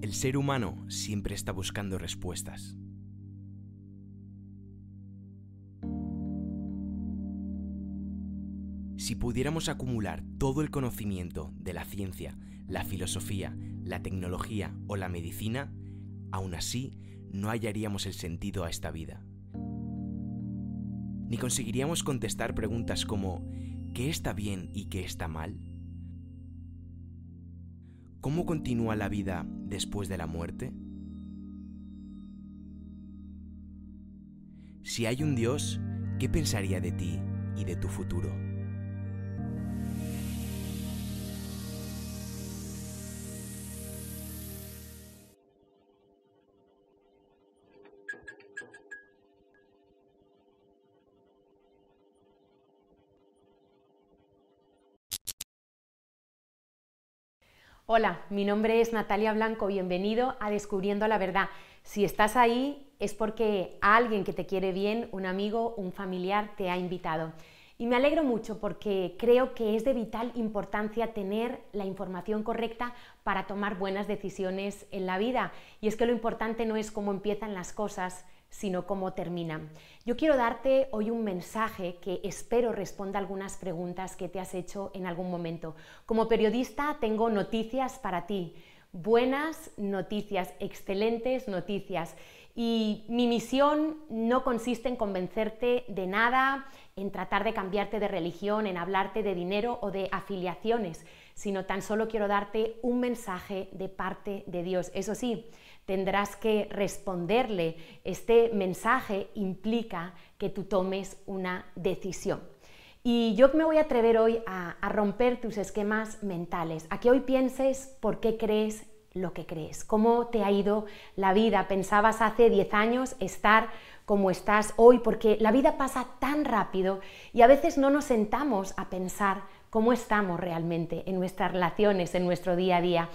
El ser humano siempre está buscando respuestas. Si pudiéramos acumular todo el conocimiento de la ciencia, la filosofía, la tecnología o la medicina, aún así no hallaríamos el sentido a esta vida. Ni conseguiríamos contestar preguntas como ¿qué está bien y qué está mal? ¿Cómo continúa la vida después de la muerte? Si hay un Dios, ¿qué pensaría de ti y de tu futuro? Hola, mi nombre es Natalia Blanco, bienvenido a Descubriendo la Verdad. Si estás ahí es porque alguien que te quiere bien, un amigo, un familiar, te ha invitado. Y me alegro mucho porque creo que es de vital importancia tener la información correcta para tomar buenas decisiones en la vida. Y es que lo importante no es cómo empiezan las cosas, sino cómo terminan. Yo quiero darte hoy un mensaje que espero responda algunas preguntas que te has hecho en algún momento. Como periodista tengo noticias para ti, buenas noticias, excelentes noticias. Y mi misión no consiste en convencerte de nada, en tratar de cambiarte de religión, en hablarte de dinero o de afiliaciones, sino tan solo quiero darte un mensaje de parte de Dios. Eso sí, tendrás que responderle. Este mensaje implica que tú tomes una decisión. Y yo me voy a atrever hoy a, romper tus esquemas mentales, a que hoy pienses por qué crees lo que crees, cómo te ha ido la vida. Pensabas hace 10 años estar como estás hoy, porque la vida pasa tan rápido y a veces no nos sentamos a pensar cómo estamos realmente en nuestras relaciones, en nuestro día a día.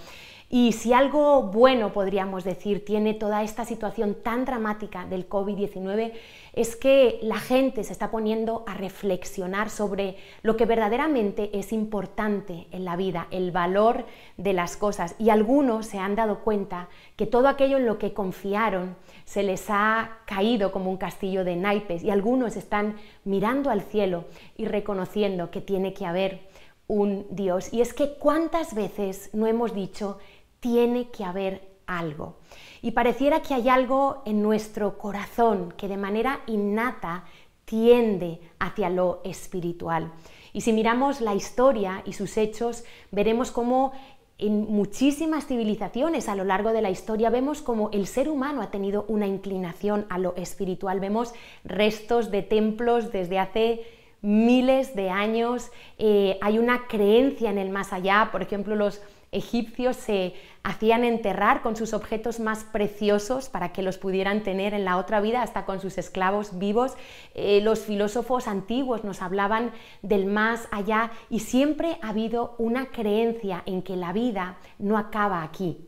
Y si algo bueno podríamos decir tiene toda esta situación tan dramática del COVID-19 es que la gente se está poniendo a reflexionar sobre lo que verdaderamente es importante en la vida, el valor de las cosas. Y algunos se han dado cuenta que todo aquello en lo que confiaron se les ha caído como un castillo de naipes y algunos están mirando al cielo y reconociendo que tiene que haber un Dios. Y es que cuántas veces no hemos dicho tiene que haber algo. Y pareciera que hay algo en nuestro corazón que de manera innata tiende hacia lo espiritual. Y si miramos la historia y sus hechos, veremos cómo en muchísimas civilizaciones a lo largo de la historia vemos como el ser humano ha tenido una inclinación a lo espiritual. Vemos restos de templos desde hace miles de años. Eh, hay una creencia en el más allá. Por ejemplo, los egipcios se hacían enterrar con sus objetos más preciosos para que los pudieran tener en la otra vida, hasta con sus esclavos vivos. Eh, los filósofos antiguos nos hablaban del más allá y siempre ha habido una creencia en que la vida no acaba aquí.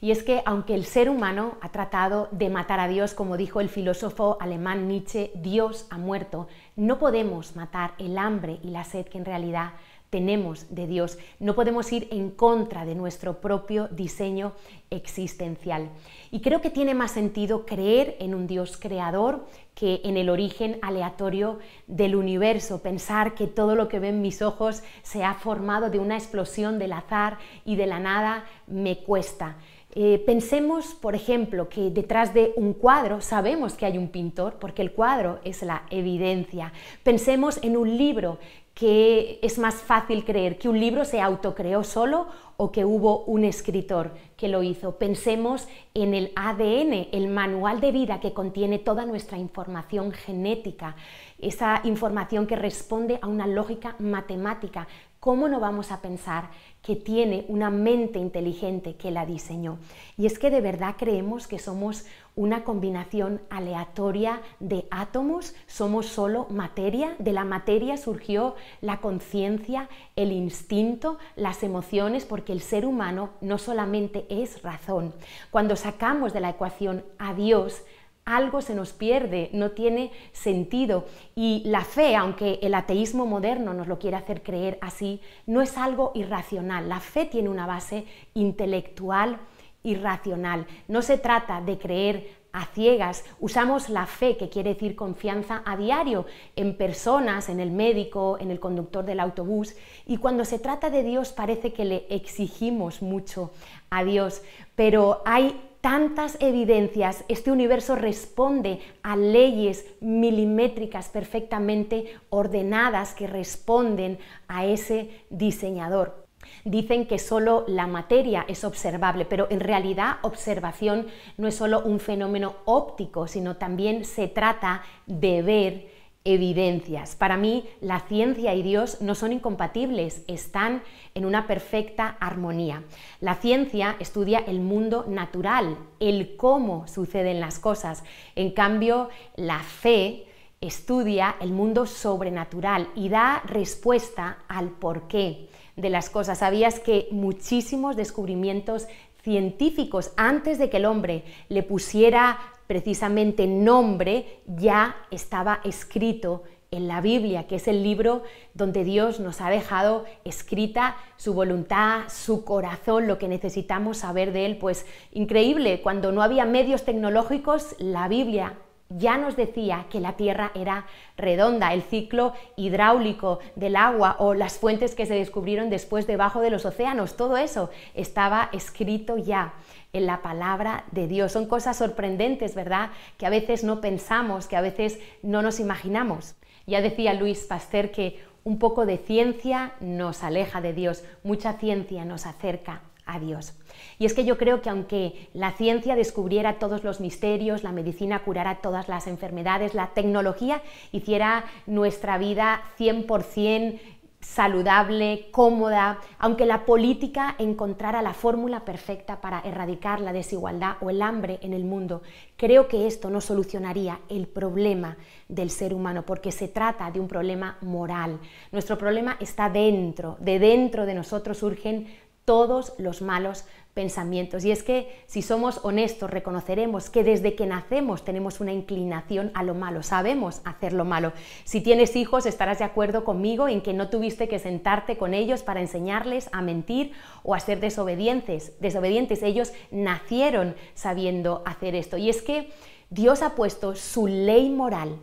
Y es que aunque el ser humano ha tratado de matar a Dios, como dijo el filósofo alemán Nietzsche, Dios ha muerto, no podemos matar el hambre y la sed que en realidad tenemos de Dios. No podemos ir en contra de nuestro propio diseño existencial. Y creo que tiene más sentido creer en un Dios creador que en el origen aleatorio del universo, pensar que todo lo que ven mis ojos se ha formado de una explosión del azar y de la nada me cuesta. Eh, pensemos, por ejemplo, que detrás de un cuadro sabemos que hay un pintor, porque el cuadro es la evidencia. Pensemos en un libro que es más fácil creer que un libro se autocreó solo o que hubo un escritor que lo hizo. Pensemos en el ADN, el manual de vida que contiene toda nuestra información genética, esa información que responde a una lógica matemática. ¿Cómo no vamos a pensar que tiene una mente inteligente que la diseñó? Y es que de verdad creemos que somos una combinación aleatoria de átomos, somos solo materia, de la materia surgió la conciencia, el instinto, las emociones, porque el ser humano no solamente es razón. Cuando sacamos de la ecuación a Dios, algo se nos pierde, no tiene sentido. Y la fe, aunque el ateísmo moderno nos lo quiere hacer creer así, no es algo irracional. La fe tiene una base intelectual irracional. No se trata de creer a ciegas. Usamos la fe, que quiere decir confianza a diario, en personas, en el médico, en el conductor del autobús. Y cuando se trata de Dios parece que le exigimos mucho a Dios, pero hay tantas evidencias, este universo responde a leyes milimétricas perfectamente ordenadas que responden a ese diseñador. Dicen que solo la materia es observable, pero en realidad observación no es solo un fenómeno óptico, sino también se trata de ver evidencias. Para mí, la ciencia y Dios no son incompatibles, están en una perfecta armonía. La ciencia estudia el mundo natural, el cómo suceden las cosas. En cambio, la fe estudia el mundo sobrenatural y da respuesta al porqué de las cosas. ¿Sabías que muchísimos descubrimientos científicos antes de que el hombre le pusiera precisamente nombre ya estaba escrito en la Biblia, que es el libro donde Dios nos ha dejado escrita su voluntad, su corazón, lo que necesitamos saber de Él. Pues increíble, cuando no había medios tecnológicos, la Biblia ya nos decía que la Tierra era redonda, el ciclo hidráulico del agua o las fuentes que se descubrieron después debajo de los océanos, todo eso estaba escrito ya en la palabra de Dios. Son cosas sorprendentes, ¿verdad? Que a veces no pensamos, que a veces no nos imaginamos. Ya decía Luis Pasteur que un poco de ciencia nos aleja de Dios, mucha ciencia nos acerca a Dios. Y es que yo creo que aunque la ciencia descubriera todos los misterios, la medicina curara todas las enfermedades, la tecnología hiciera nuestra vida 100% saludable, cómoda, aunque la política encontrara la fórmula perfecta para erradicar la desigualdad o el hambre en el mundo, creo que esto no solucionaría el problema del ser humano, porque se trata de un problema moral. Nuestro problema está dentro, de dentro de nosotros surgen todos los malos pensamientos. Y es que si somos honestos, reconoceremos que desde que nacemos tenemos una inclinación a lo malo, sabemos hacer lo malo. Si tienes hijos, estarás de acuerdo conmigo en que no tuviste que sentarte con ellos para enseñarles a mentir o a ser desobedientes. Desobedientes, ellos nacieron sabiendo hacer esto. Y es que Dios ha puesto su ley moral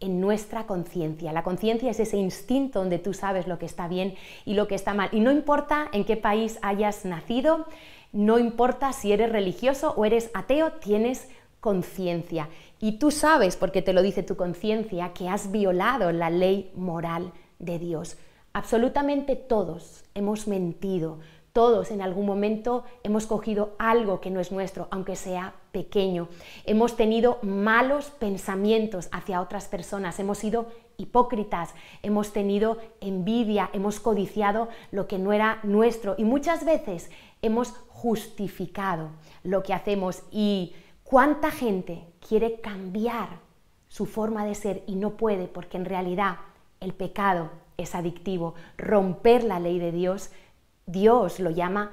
en nuestra conciencia. La conciencia es ese instinto donde tú sabes lo que está bien y lo que está mal. Y no importa en qué país hayas nacido, no importa si eres religioso o eres ateo, tienes conciencia. Y tú sabes, porque te lo dice tu conciencia, que has violado la ley moral de Dios. Absolutamente todos hemos mentido, todos en algún momento hemos cogido algo que no es nuestro, aunque sea pequeño. Hemos tenido malos pensamientos hacia otras personas, hemos sido hipócritas, hemos tenido envidia, hemos codiciado lo que no era nuestro y muchas veces hemos justificado lo que hacemos y cuánta gente quiere cambiar su forma de ser y no puede porque en realidad el pecado es adictivo. Romper la ley de Dios Dios lo llama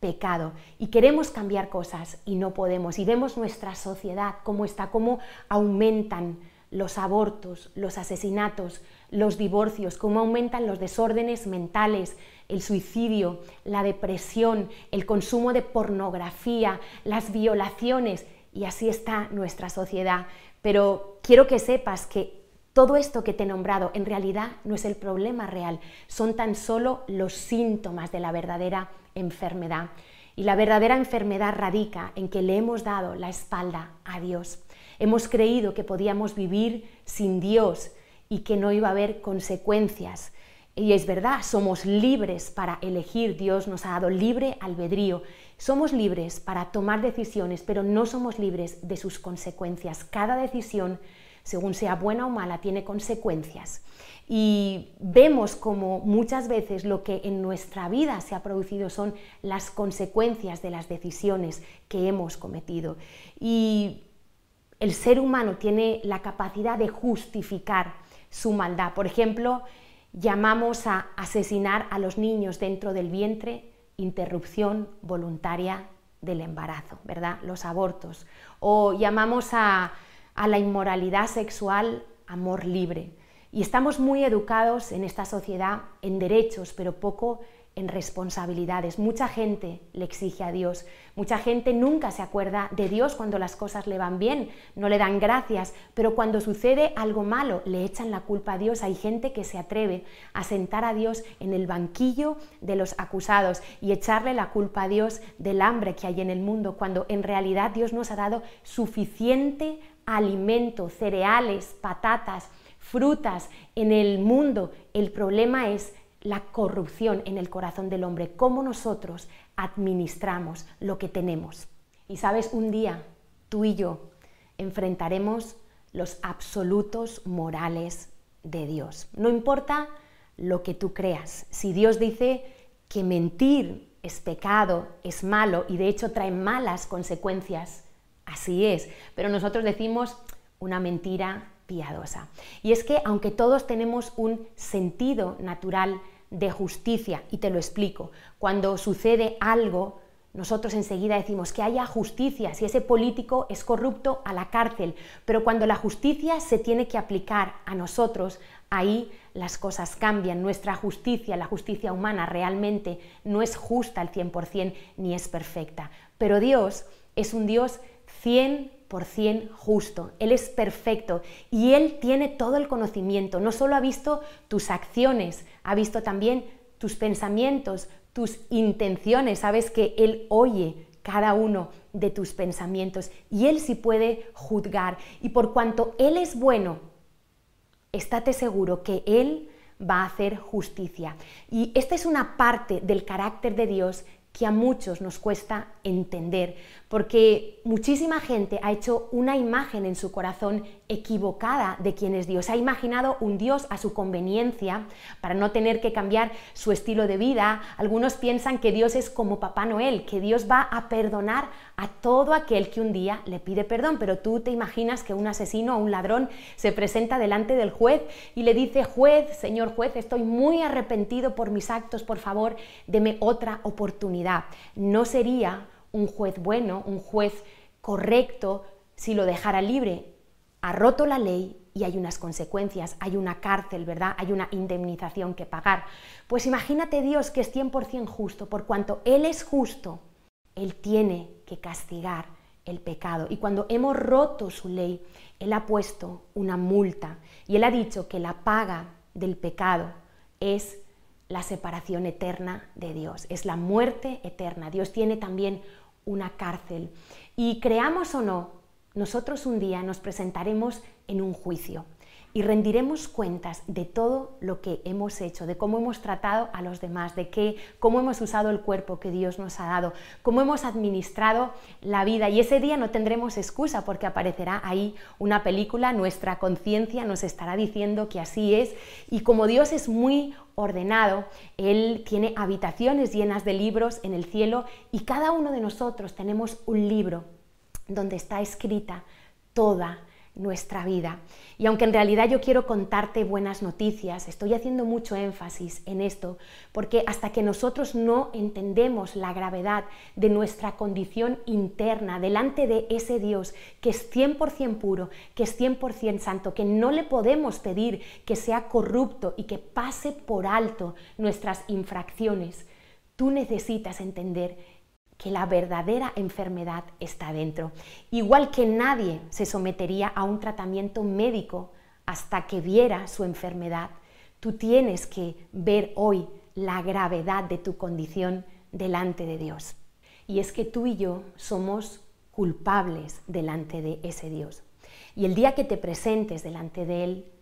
pecado y queremos cambiar cosas y no podemos. Y vemos nuestra sociedad cómo está, cómo aumentan los abortos, los asesinatos, los divorcios, cómo aumentan los desórdenes mentales, el suicidio, la depresión, el consumo de pornografía, las violaciones. Y así está nuestra sociedad. Pero quiero que sepas que todo esto que te he nombrado en realidad no es el problema real, son tan solo los síntomas de la verdadera enfermedad. Y la verdadera enfermedad radica en que le hemos dado la espalda a Dios. Hemos creído que podíamos vivir sin Dios y que no iba a haber consecuencias. Y es verdad, somos libres para elegir, Dios nos ha dado libre albedrío. Somos libres para tomar decisiones, pero no somos libres de sus consecuencias. Cada decisión según sea buena o mala, tiene consecuencias. Y vemos como muchas veces lo que en nuestra vida se ha producido son las consecuencias de las decisiones que hemos cometido. Y el ser humano tiene la capacidad de justificar su maldad. Por ejemplo, llamamos a asesinar a los niños dentro del vientre interrupción voluntaria del embarazo, ¿verdad? Los abortos. O llamamos a a la inmoralidad sexual amor libre. Y estamos muy educados en esta sociedad en derechos, pero poco en responsabilidades. Mucha gente le exige a Dios, mucha gente nunca se acuerda de Dios cuando las cosas le van bien, no le dan gracias, pero cuando sucede algo malo le echan la culpa a Dios. Hay gente que se atreve a sentar a Dios en el banquillo de los acusados y echarle la culpa a Dios del hambre que hay en el mundo, cuando en realidad Dios nos ha dado suficiente alimento, cereales, patatas, frutas en el mundo. El problema es la corrupción en el corazón del hombre, cómo nosotros administramos lo que tenemos. Y sabes, un día tú y yo enfrentaremos los absolutos morales de Dios. No importa lo que tú creas. Si Dios dice que mentir es pecado, es malo y de hecho trae malas consecuencias, así es. Pero nosotros decimos una mentira piadosa. Y es que aunque todos tenemos un sentido natural de justicia, y te lo explico, cuando sucede algo, nosotros enseguida decimos que haya justicia, si ese político es corrupto, a la cárcel, pero cuando la justicia se tiene que aplicar a nosotros, ahí las cosas cambian. Nuestra justicia, la justicia humana, realmente no es justa al 100% ni es perfecta, pero Dios es un Dios 100% justo, Él es perfecto y Él tiene todo el conocimiento, no solo ha visto tus acciones, ha visto también tus pensamientos, tus intenciones, sabes que Él oye cada uno de tus pensamientos y Él sí puede juzgar. Y por cuanto Él es bueno, estate seguro que Él va a hacer justicia. Y esta es una parte del carácter de Dios que a muchos nos cuesta entender, porque muchísima gente ha hecho una imagen en su corazón equivocada de quién es Dios. Ha imaginado un Dios a su conveniencia para no tener que cambiar su estilo de vida. Algunos piensan que Dios es como Papá Noel, que Dios va a perdonar a todo aquel que un día le pide perdón, pero tú te imaginas que un asesino o un ladrón se presenta delante del juez y le dice, juez, señor juez, estoy muy arrepentido por mis actos, por favor, deme otra oportunidad. No sería un juez bueno, un juez correcto, si lo dejara libre. Ha roto la ley y hay unas consecuencias, hay una cárcel, ¿verdad? Hay una indemnización que pagar. Pues imagínate Dios que es 100% justo, por cuanto Él es justo, Él tiene que castigar el pecado. Y cuando hemos roto su ley, Él ha puesto una multa y Él ha dicho que la paga del pecado es la separación eterna de Dios, es la muerte eterna. Dios tiene también una cárcel. Y creamos o no, nosotros un día nos presentaremos en un juicio y rendiremos cuentas de todo lo que hemos hecho, de cómo hemos tratado a los demás, de qué, cómo hemos usado el cuerpo que Dios nos ha dado, cómo hemos administrado la vida. Y ese día no tendremos excusa porque aparecerá ahí una película, nuestra conciencia nos estará diciendo que así es. Y como Dios es muy ordenado, Él tiene habitaciones llenas de libros en el cielo y cada uno de nosotros tenemos un libro donde está escrita toda nuestra vida. Y aunque en realidad yo quiero contarte buenas noticias, estoy haciendo mucho énfasis en esto, porque hasta que nosotros no entendemos la gravedad de nuestra condición interna delante de ese Dios que es 100% puro, que es 100% santo, que no le podemos pedir que sea corrupto y que pase por alto nuestras infracciones, tú necesitas entender que la verdadera enfermedad está dentro. Igual que nadie se sometería a un tratamiento médico hasta que viera su enfermedad, tú tienes que ver hoy la gravedad de tu condición delante de Dios. Y es que tú y yo somos culpables delante de ese Dios. Y el día que te presentes delante de Él,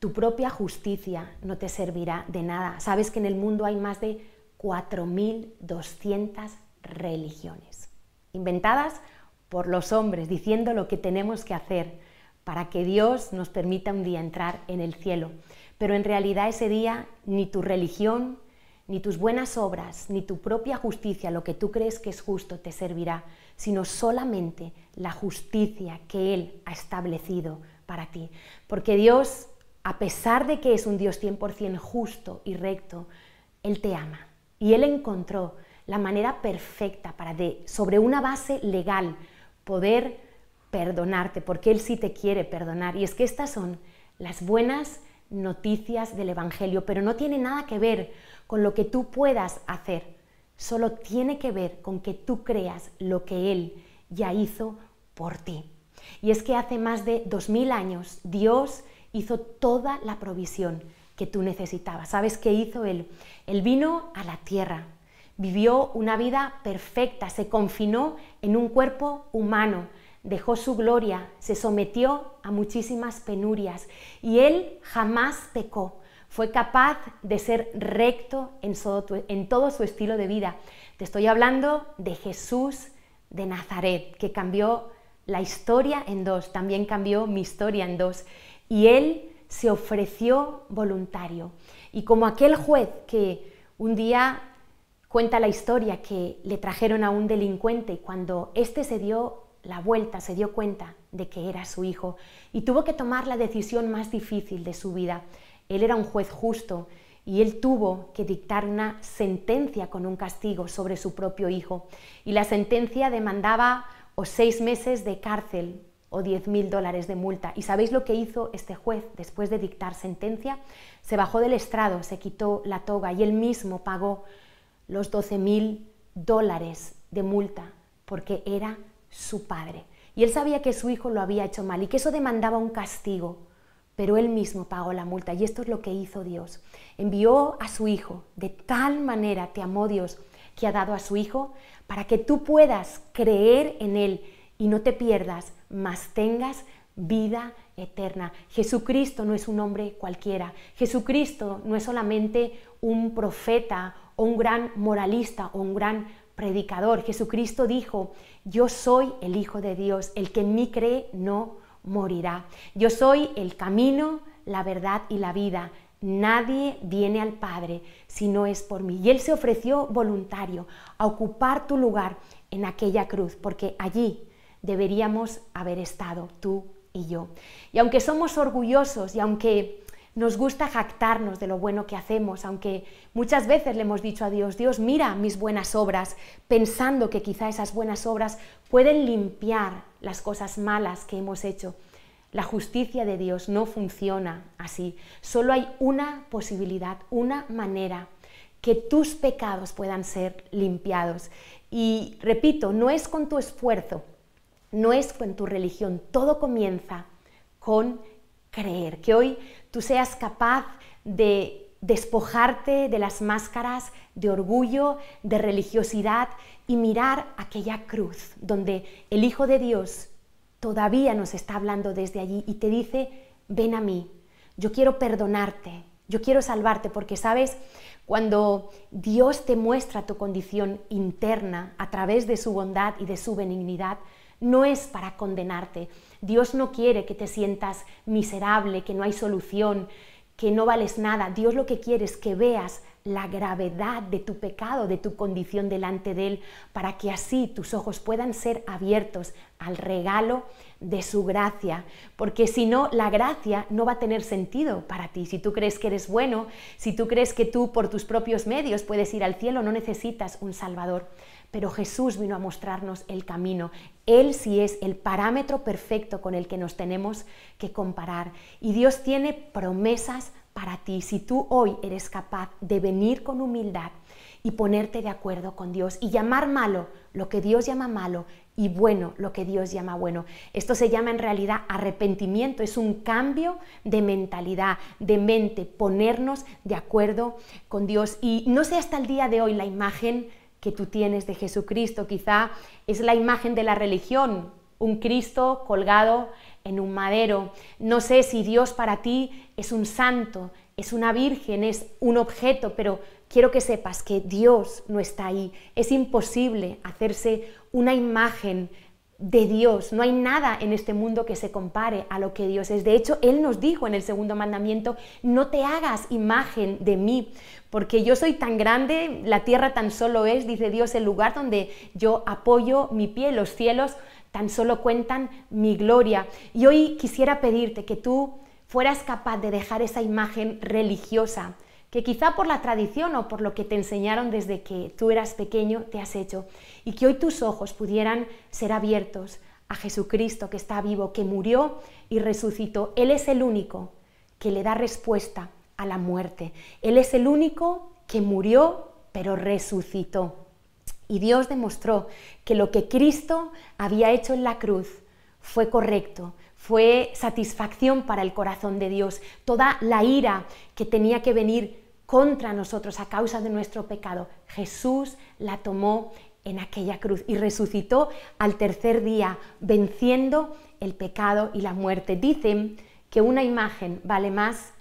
tu propia justicia no te servirá de nada. Sabes que en el mundo hay más de 4.200 religiones, inventadas por los hombres, diciendo lo que tenemos que hacer para que Dios nos permita un día entrar en el cielo. Pero en realidad ese día ni tu religión, ni tus buenas obras, ni tu propia justicia, lo que tú crees que es justo, te servirá, sino solamente la justicia que Él ha establecido para ti. Porque Dios, a pesar de que es un Dios 100% justo y recto, Él te ama. Y Él encontró la manera perfecta para de, sobre una base legal, poder perdonarte, porque Él sí te quiere perdonar. Y es que estas son las buenas noticias del Evangelio, pero no tiene nada que ver con lo que tú puedas hacer, solo tiene que ver con que tú creas lo que Él ya hizo por ti. Y es que hace más de dos mil años Dios hizo toda la provisión que tú necesitabas. ¿Sabes qué hizo Él? Él vino a la tierra, vivió una vida perfecta, se confinó en un cuerpo humano, dejó su gloria, se sometió a muchísimas penurias y Él jamás pecó. Fue capaz de ser recto en todo, su estilo de vida. Te estoy hablando de Jesús de Nazaret, que cambió la historia en dos, también cambió mi historia en dos. Y Él se ofreció voluntario. Y como aquel juez que un día cuenta la historia que le trajeron a un delincuente y cuando éste se dio la vuelta, se dio cuenta de que era su hijo y tuvo que tomar la decisión más difícil de su vida. Él era un juez justo y él tuvo que dictar una sentencia con un castigo sobre su propio hijo. Y la sentencia demandaba o seis meses de cárcel o diez mil dólares de multa. ¿Y sabéis lo que hizo este juez después de dictar sentencia? Se bajó del estrado, se quitó la toga y él mismo pagó los doce mil dólares de multa porque era su padre. Y él sabía que su hijo lo había hecho mal y que eso demandaba un castigo, pero él mismo pagó la multa. Y esto es lo que hizo Dios. Envió a su hijo. De tal manera te amó Dios que ha dado a su hijo para que tú puedas creer en él y no te pierdas, mas tengas vida eterna. Jesucristo no es un hombre cualquiera. Jesucristo no es solamente un profeta un gran moralista o un gran predicador. Jesucristo dijo, yo soy el Hijo de Dios, el que en mí cree no morirá. Yo soy el camino, la verdad y la vida. Nadie viene al Padre si no es por mí. Y Él se ofreció voluntario a ocupar tu lugar en aquella cruz, porque allí deberíamos haber estado tú y yo. Y aunque somos orgullosos y aunque nos gusta jactarnos de lo bueno que hacemos, aunque muchas veces le hemos dicho a Dios, Dios, mira mis buenas obras, pensando que quizá esas buenas obras pueden limpiar las cosas malas que hemos hecho. La justicia de Dios no funciona así. Solo hay una posibilidad, una manera que tus pecados puedan ser limpiados. Y repito, no es con tu esfuerzo, no es con tu religión, todo comienza con creer, que hoy tú seas capaz de despojarte de las máscaras de orgullo, de religiosidad y mirar aquella cruz donde el Hijo de Dios todavía nos está hablando desde allí y te dice, ven a mí, yo quiero perdonarte, yo quiero salvarte, porque sabes, cuando Dios te muestra tu condición interna a través de su bondad y de su benignidad, no es para condenarte. Dios no quiere que te sientas miserable, que no hay solución, que no vales nada. Dios lo que quiere es que veas la gravedad de tu pecado, de tu condición delante de Él, para que así tus ojos puedan ser abiertos al regalo de su gracia, porque si no, la gracia no va a tener sentido para ti. Si tú crees que eres bueno, si tú crees que tú por tus propios medios puedes ir al cielo, no necesitas un Salvador pero Jesús vino a mostrarnos el camino. Él sí es el parámetro perfecto con el que nos tenemos que comparar. Y Dios tiene promesas para ti. Si tú hoy eres capaz de venir con humildad y ponerte de acuerdo con Dios y llamar malo lo que Dios llama malo y bueno lo que Dios llama bueno. Esto se llama en realidad arrepentimiento, es un cambio de mentalidad, de mente, ponernos de acuerdo con Dios. Y no sé hasta el día de hoy la imagen que tú tienes de Jesucristo. Quizá es la imagen de la religión, un Cristo colgado en un madero. No sé si Dios para ti es un santo, es una virgen, es un objeto, pero quiero que sepas que Dios no está ahí. Es imposible hacerse una imagen de Dios. No hay nada en este mundo que se compare a lo que Dios es. De hecho, Él nos dijo en el segundo mandamiento, no te hagas imagen de mí, porque yo soy tan grande, la tierra tan solo es, dice Dios, el lugar donde yo apoyo mi pie, los cielos tan solo cuentan mi gloria. Y hoy quisiera pedirte que tú fueras capaz de dejar esa imagen religiosa que quizá por la tradición o por lo que te enseñaron desde que tú eras pequeño te has hecho, y que hoy tus ojos pudieran ser abiertos a Jesucristo que está vivo, que murió y resucitó. Él es el único que le da respuesta a la muerte. Él es el único que murió pero resucitó. Y Dios demostró que lo que Cristo había hecho en la cruz fue correcto, fue satisfacción para el corazón de Dios. Toda la ira que tenía que venir contra nosotros a causa de nuestro pecado, Jesús la tomó en aquella cruz y resucitó al tercer día, venciendo el pecado y la muerte. Dicen que una imagen vale más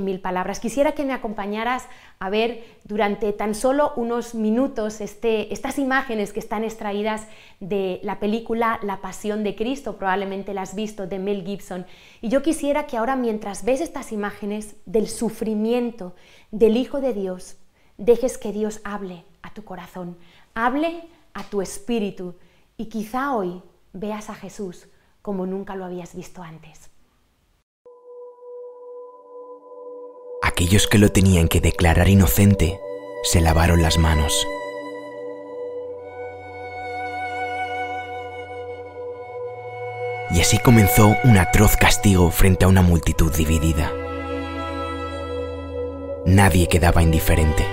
mil palabras. Quisiera que me acompañaras a ver durante tan solo unos minutos este, estas imágenes que están extraídas de la película La Pasión de Cristo, probablemente las has visto, de Mel Gibson. Y yo quisiera que ahora mientras ves estas imágenes del sufrimiento del Hijo de Dios, dejes que Dios hable a tu corazón, hable a tu espíritu y quizá hoy veas a Jesús como nunca lo habías visto antes. Aquellos que lo tenían que declarar inocente se lavaron las manos. Y así comenzó un atroz castigo frente a una multitud dividida. Nadie quedaba indiferente.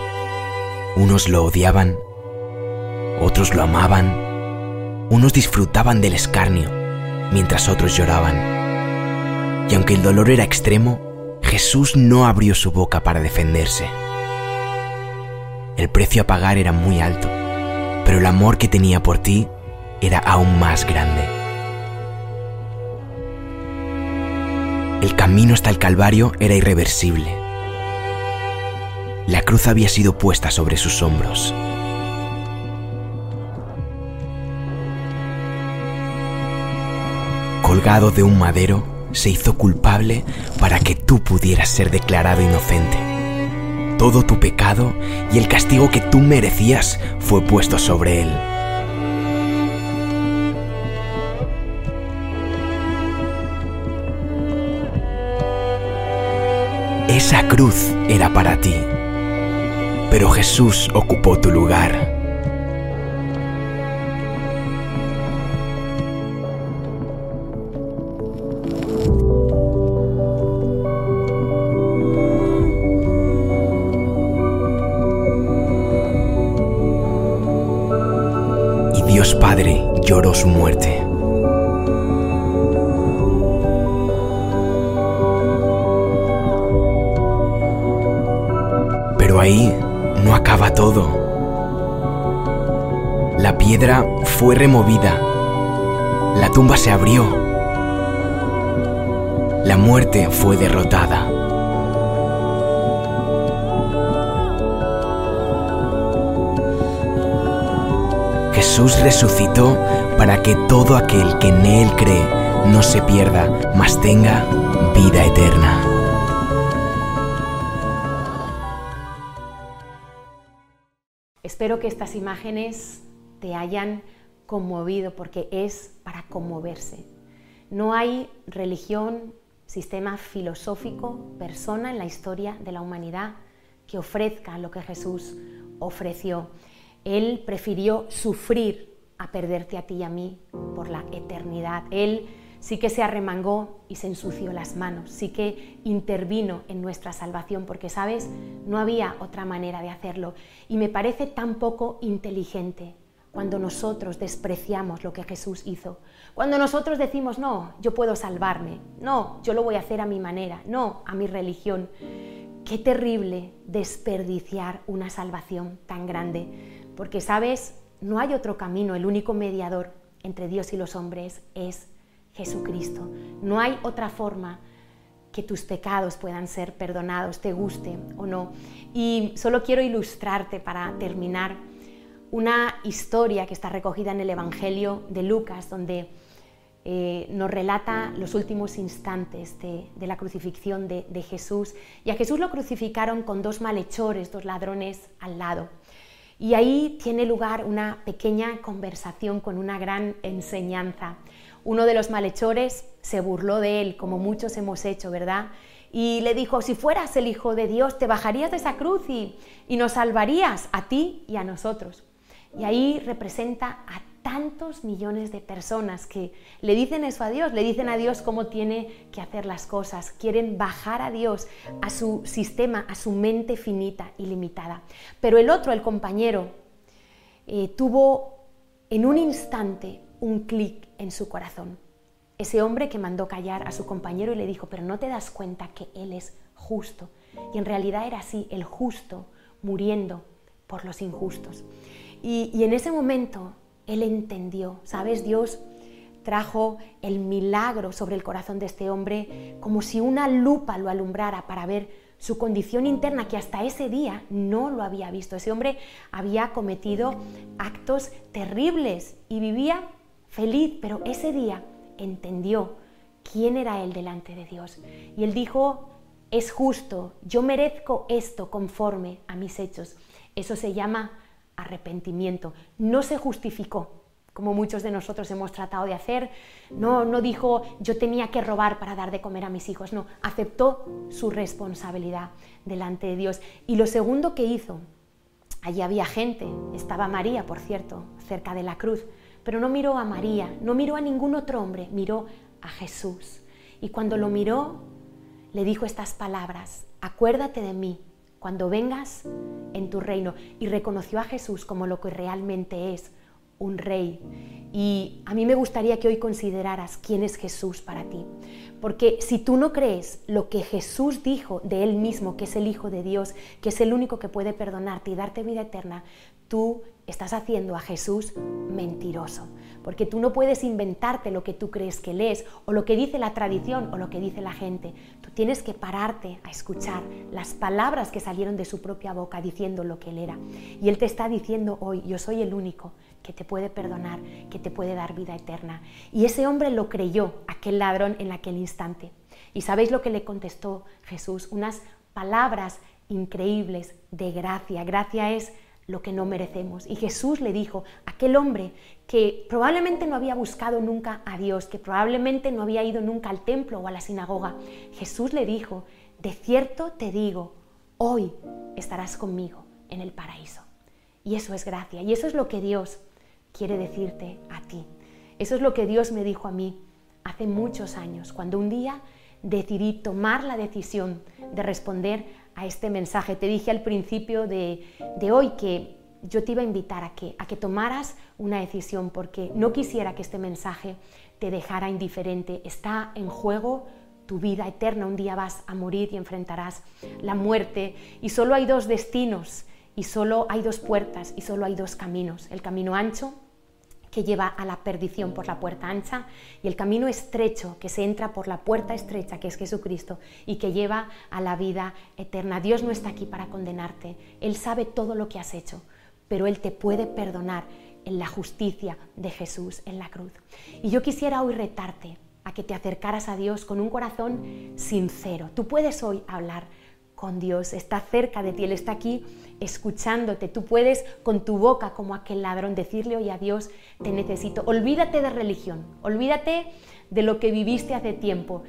Unos lo odiaban, otros lo amaban, unos disfrutaban del escarnio, mientras otros lloraban. Y aunque el dolor era extremo, Jesús no abrió su boca para defenderse. El precio a pagar era muy alto, pero el amor que tenía por ti era aún más grande. El camino hasta el Calvario era irreversible. La cruz había sido puesta sobre sus hombros. Colgado de un madero, se hizo culpable para que tú pudieras ser declarado inocente. Todo tu pecado y el castigo que tú merecías fue puesto sobre él. Esa cruz era para ti, pero Jesús ocupó tu lugar. Padre lloró su muerte. Pero ahí no acaba todo. La piedra fue removida. La tumba se abrió. La muerte fue derrotada. Jesús resucitó para que todo aquel que en Él cree no se pierda, mas tenga vida eterna. Espero que estas imágenes te hayan conmovido porque es para conmoverse. No hay religión, sistema filosófico, persona en la historia de la humanidad que ofrezca lo que Jesús ofreció. Él prefirió sufrir a perderte a ti y a mí por la eternidad. Él sí que se arremangó y se ensució las manos, sí que intervino en nuestra salvación, porque, sabes, no había otra manera de hacerlo. Y me parece tan poco inteligente cuando nosotros despreciamos lo que Jesús hizo. Cuando nosotros decimos, no, yo puedo salvarme, no, yo lo voy a hacer a mi manera, no, a mi religión. Qué terrible desperdiciar una salvación tan grande porque sabes, no hay otro camino, el único mediador entre Dios y los hombres es Jesucristo. No hay otra forma que tus pecados puedan ser perdonados, te guste o no. Y solo quiero ilustrarte para terminar una historia que está recogida en el Evangelio de Lucas, donde eh, nos relata los últimos instantes de, la crucifixión de, de Jesús. Y a Jesús lo crucificaron con dos malhechores, dos ladrones al lado. Y ahí tiene lugar una pequeña conversación con una gran enseñanza. Uno de los malhechores se burló de él, como muchos hemos hecho, ¿verdad? Y le dijo, si fueras el Hijo de Dios, te bajarías de esa cruz y, y nos salvarías a ti y a nosotros. Y ahí representa a tantos millones de personas que le dicen eso a Dios, le dicen a Dios cómo tiene que hacer las cosas, quieren bajar a Dios, a su sistema, a su mente finita y limitada. Pero el otro, el compañero, eh, tuvo en un instante un clic en su corazón. Ese hombre que mandó callar a su compañero y le dijo, pero no te das cuenta que Él es justo. Y en realidad era así, el justo muriendo por los injustos. Y, en ese momento él entendió, ¿sabes? Dios trajo el milagro sobre el corazón de este hombre como si una lupa lo alumbrara para ver su condición interna que hasta ese día no lo había visto. Ese hombre había cometido actos terribles y vivía feliz, pero ese día entendió quién era él delante de Dios. Y él dijo, es justo, yo merezco esto conforme a mis hechos. Eso se llama arrepentimiento. No se justificó, como muchos de nosotros hemos tratado de hacer. No, no dijo yo tenía que robar para dar de comer a mis hijos. No, aceptó su responsabilidad delante de Dios. Y lo segundo que hizo, allí había gente, estaba María, por cierto, cerca de la cruz, pero no miró a María, no miró a ningún otro hombre, miró a Jesús. Y cuando lo miró, le dijo estas palabras, acuérdate de mí cuando vengas en tu reino. Y reconoció a Jesús como lo que realmente es, un rey. Y a mí me gustaría que hoy consideraras quién es Jesús para ti. Porque si tú no crees lo que Jesús dijo de él mismo, que es el Hijo de Dios, que es el único que puede perdonarte y darte vida eterna, tú estás haciendo a Jesús mentiroso. Porque tú no puedes inventarte lo que tú crees que Él es, o lo que dice la tradición, o lo que dice la gente. Tú tienes que pararte a escuchar las palabras que salieron de su propia boca diciendo lo que Él era. Y Él te está diciendo hoy, yo soy el único que te puede perdonar, que te puede dar vida eterna. Y ese hombre lo creyó, aquel ladrón, en aquel instante. ¿Y sabéis lo que le contestó Jesús? Unas palabras increíbles de gracia. Gracia es lo que no merecemos. Y Jesús le dijo, aquel hombre que probablemente no había buscado nunca a Dios, que probablemente no había ido nunca al templo o a la sinagoga, Jesús le dijo, de cierto te digo, hoy estarás conmigo en el paraíso. Y eso es gracia, y eso es lo que Dios quiere decirte a ti. Eso es lo que Dios me dijo a mí hace muchos años, cuando un día decidí tomar la decisión de responder a este mensaje. Te dije al principio de, hoy que yo te iba a invitar a que, a que tomaras una decisión porque no quisiera que este mensaje te dejara indiferente. Está en juego tu vida eterna. Un día vas a morir y enfrentarás la muerte y solo hay dos destinos y solo hay dos puertas y solo hay dos caminos. El camino ancho que lleva a la perdición por la puerta ancha y el camino estrecho que se entra por la puerta estrecha que es Jesucristo y que lleva a la vida eterna. Dios no está aquí para condenarte, Él sabe todo lo que has hecho, pero Él te puede perdonar en la justicia de Jesús en la cruz. Y yo quisiera hoy retarte a que te acercaras a Dios con un corazón sincero. Tú puedes hoy hablar Dios, está cerca de ti, Él está aquí escuchándote. Tú puedes con tu boca, como aquel ladrón, decirle hoy a Dios, te necesito. Olvídate de religión, olvídate de lo que viviste hace tiempo.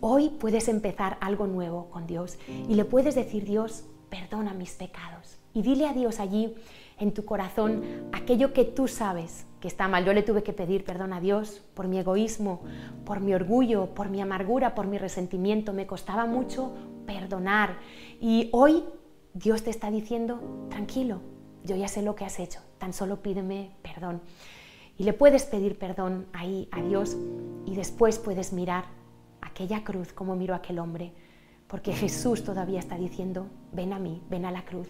Hoy puedes empezar algo nuevo con Dios y le puedes decir, Dios, perdona mis pecados. Y dile a Dios allí en tu corazón aquello que tú sabes que está mal. Yo le tuve que pedir perdón a Dios por mi egoísmo, por mi orgullo, por mi amargura, por mi resentimiento. Me costaba mucho perdonar. Y hoy Dios te está diciendo, tranquilo, yo ya sé lo que has hecho, tan solo pídeme perdón. Y le puedes pedir perdón ahí a Dios y después puedes mirar aquella cruz como miró aquel hombre, porque Jesús todavía está diciendo, ven a mí, ven a la cruz.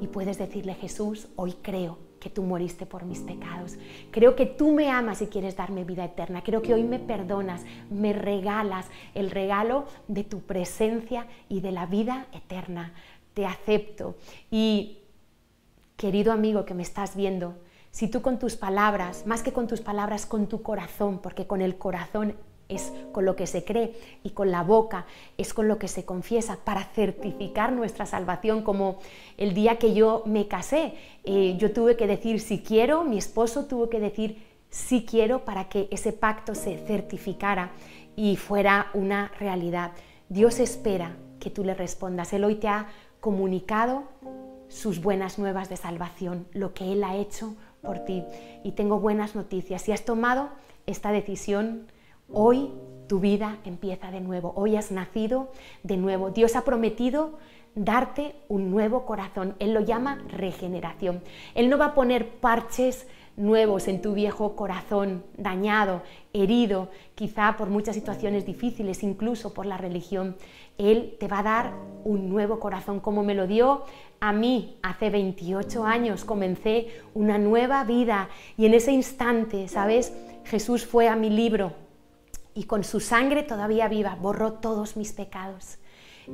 Y puedes decirle, Jesús, hoy creo que tú moriste por mis pecados. Creo que tú me amas y quieres darme vida eterna. Creo que hoy me perdonas, me regalas el regalo de tu presencia y de la vida eterna. Te acepto. Y querido amigo que me estás viendo, si tú con tus palabras, más que con tus palabras, con tu corazón, porque con el corazón es con lo que se cree y con la boca es con lo que se confiesa para certificar nuestra salvación, como el día que yo me casé, eh, yo tuve que decir si quiero, mi esposo tuvo que decir si quiero para que ese pacto se certificara y fuera una realidad. Dios espera que tú le respondas. Él hoy te ha comunicado sus buenas nuevas de salvación, lo que Él ha hecho por ti. Y tengo buenas noticias. Si has tomado esta decisión, hoy tu vida empieza de nuevo. Hoy has nacido de nuevo. Dios ha prometido darte un nuevo corazón. Él lo llama regeneración. Él no va a poner parches nuevos en tu viejo corazón dañado, herido, quizá por muchas situaciones difíciles, incluso por la religión. Él te va a dar un nuevo corazón como me lo dio a mí hace 28 años. Comencé una nueva vida y en ese instante, ¿sabes? Jesús fue a mi libro y con su sangre todavía viva borró todos mis pecados.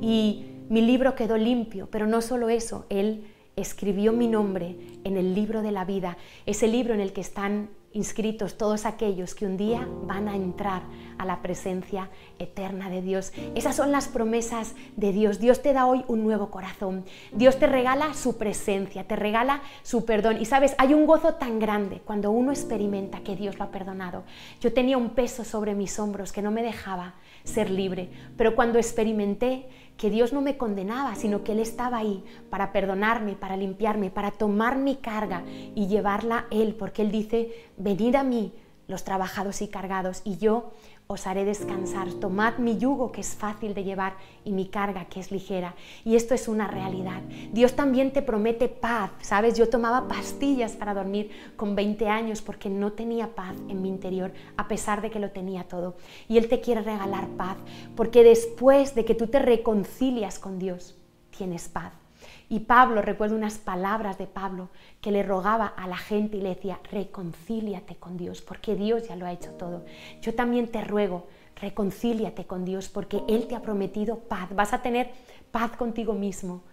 Y mi libro quedó limpio, pero no solo eso, Él escribió mi nombre en el libro de la vida, ese libro en el que están inscritos todos aquellos que un día van a entrar a la presencia eterna de Dios. Esas son las promesas de Dios. Dios te da hoy un nuevo corazón. Dios te regala su presencia, te regala su perdón. Y sabes, hay un gozo tan grande cuando uno experimenta que Dios lo ha perdonado. Yo tenía un peso sobre mis hombros que no me dejaba ser libre, pero cuando experimenté que Dios no me condenaba, sino que Él estaba ahí para perdonarme, para limpiarme, para tomar mi carga y llevarla a Él, porque Él dice, venid a mí los trabajados y cargados, y yo os haré descansar. Tomad mi yugo que es fácil de llevar y mi carga que es ligera. Y esto es una realidad. Dios también te promete paz. Sabes, yo tomaba pastillas para dormir con 20 años porque no tenía paz en mi interior, a pesar de que lo tenía todo. Y Él te quiere regalar paz, porque después de que tú te reconcilias con Dios, tienes paz. Y Pablo, recuerdo unas palabras de Pablo que le rogaba a la gente y le decía, reconcíliate con Dios, porque Dios ya lo ha hecho todo. Yo también te ruego, reconcíliate con Dios, porque Él te ha prometido paz. Vas a tener paz contigo mismo,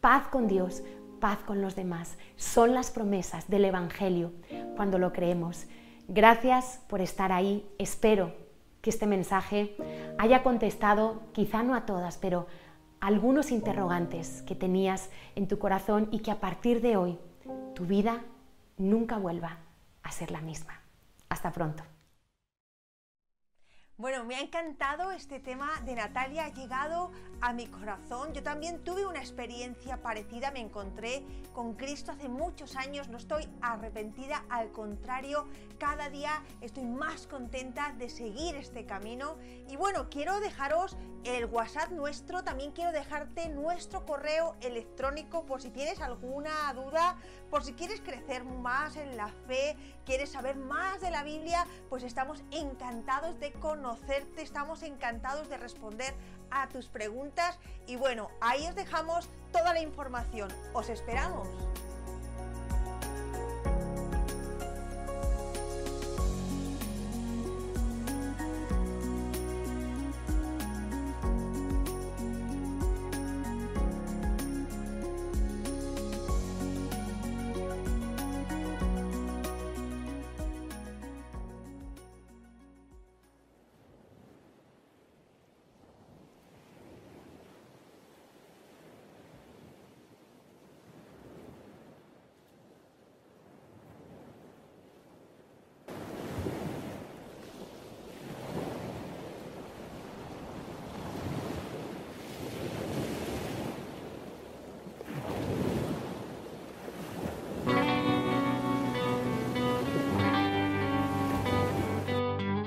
paz con Dios, paz con los demás. Son las promesas del Evangelio cuando lo creemos. Gracias por estar ahí. Espero que este mensaje haya contestado, quizá no a todas, pero algunos interrogantes que tenías en tu corazón y que a partir de hoy tu vida nunca vuelva a ser la misma. Hasta pronto. Bueno, me ha encantado este tema de Natalia, ha llegado a mi corazón. Yo también tuve una experiencia parecida, me encontré con Cristo hace muchos años, no estoy arrepentida, al contrario, cada día estoy más contenta de seguir este camino. Y bueno, quiero dejaros el WhatsApp nuestro, también quiero dejarte nuestro correo electrónico por si tienes alguna duda, por si quieres crecer más en la fe, quieres saber más de la Biblia, pues estamos encantados de conocerte, estamos encantados de responder a tus preguntas y bueno, ahí os dejamos toda la información. Os esperamos.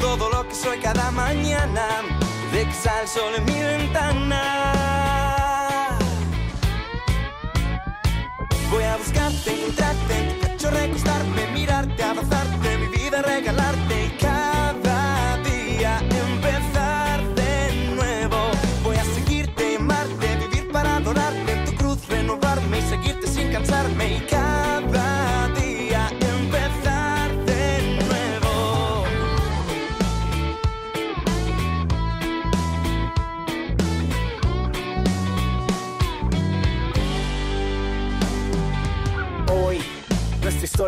Todo lo que soy cada mañana. De que sale el sol en mi ventana. Voy a buscarte, encontrarte, en recostarme, mirarte, abrazarte, mi vida regalarte y cada día empezar de nuevo. Voy a seguirte, amarte, vivir para adorarte, en tu cruz renovarme y seguirte sin cansarme y cada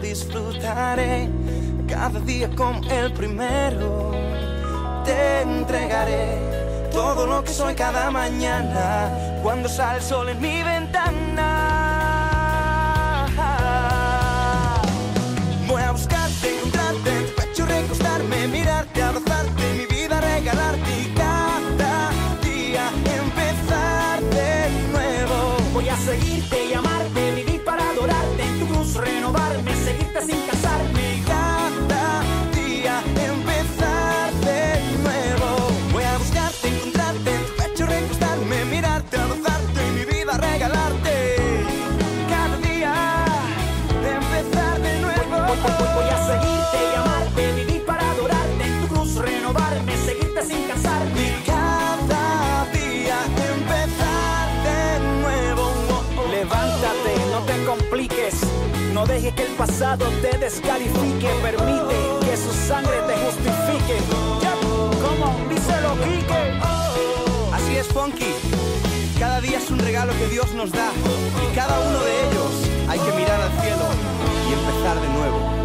Disfrutaré cada día como el primero. Te entregaré todo lo que soy cada mañana cuando sale el sol en mi ventana. pasado te descalifique, permite que su sangre te justifique. Yeah. Como díselo, Quique. Así es, Funky. Cada día es un regalo que Dios nos da y cada uno de ellos hay que mirar al cielo y empezar de nuevo.